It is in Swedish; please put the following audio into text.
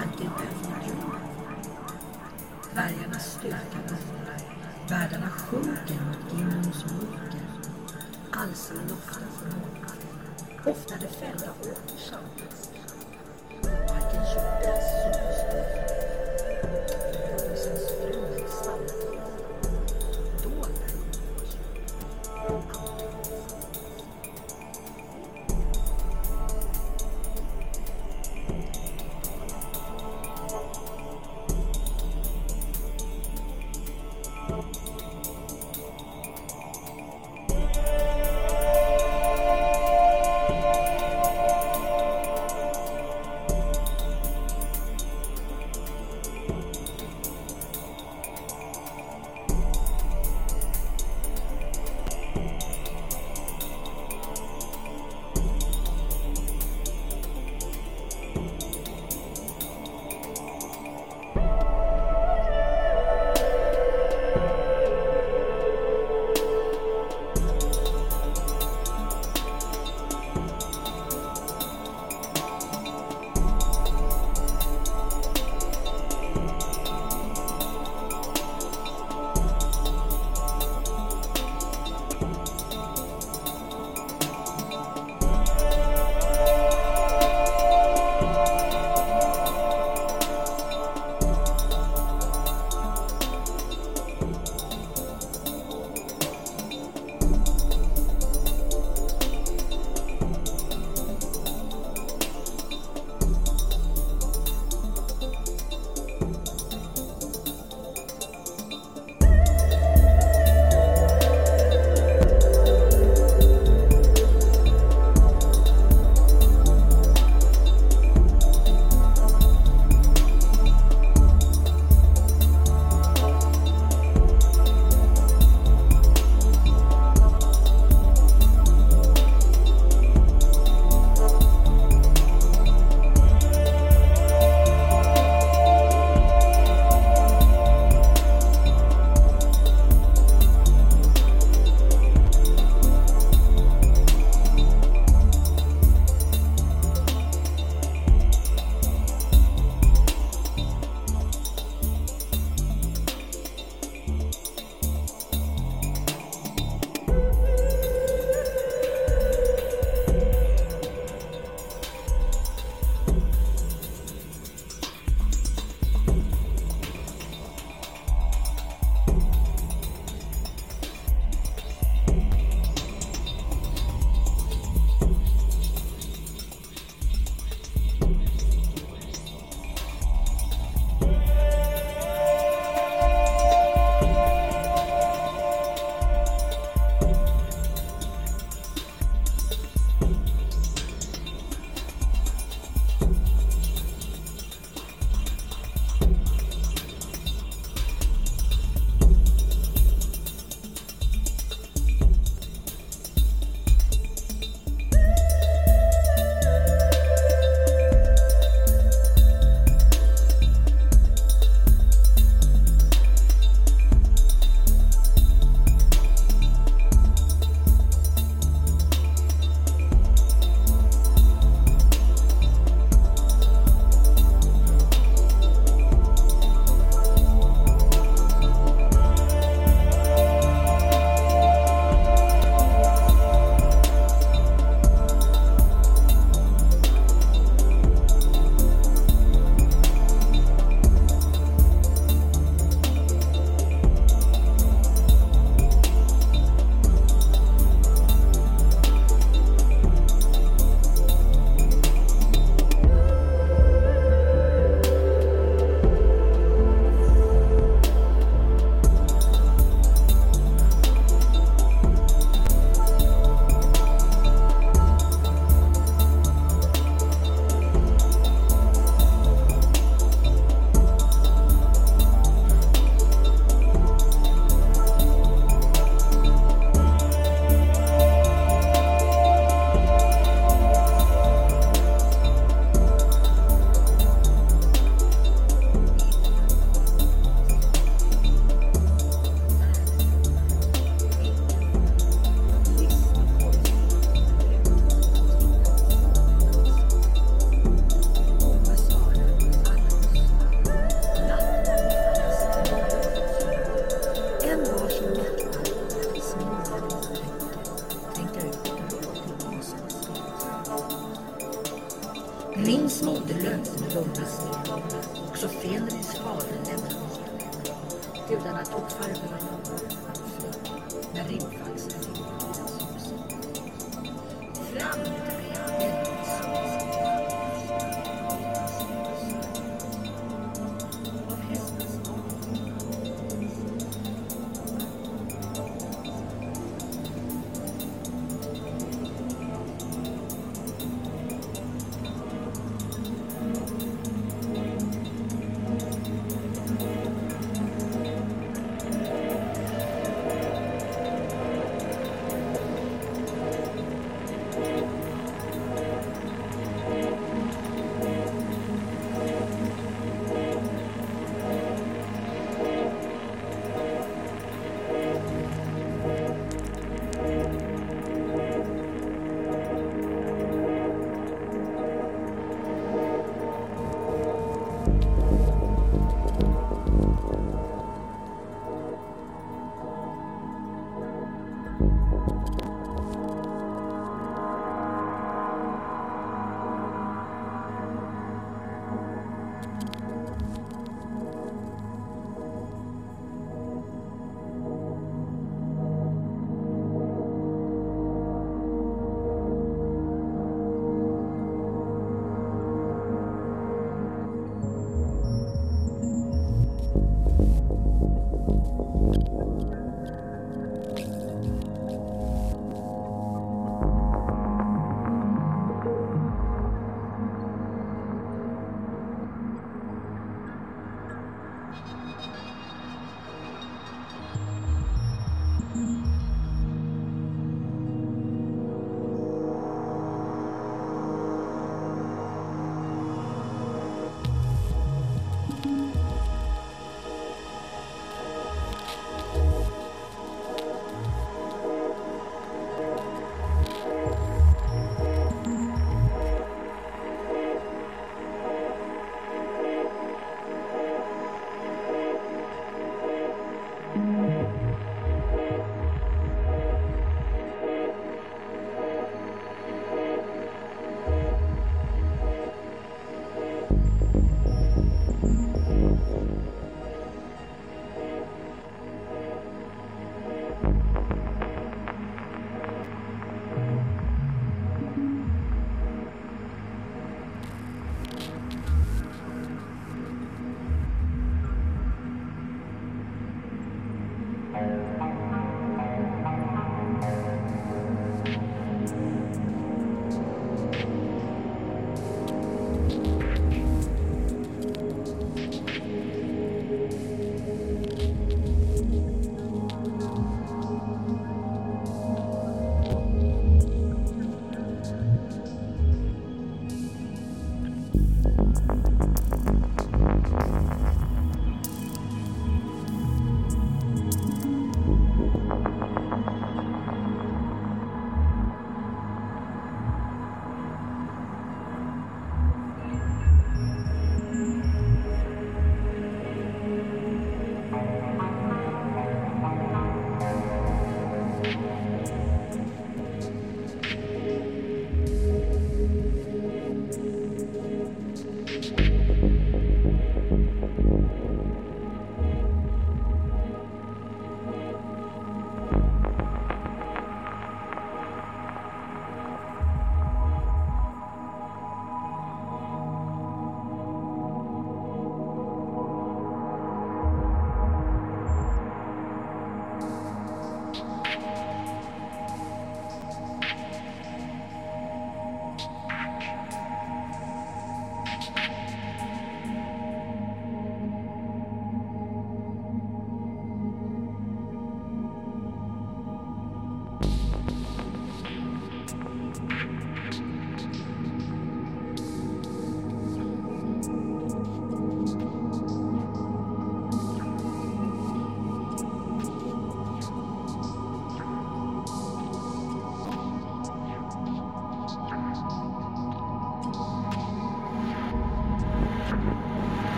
tanken vänder till. Vargarna stukar, världarna sjunker mot Ginnons mörker. Alstren doftar från ofta det fällda åter samlas.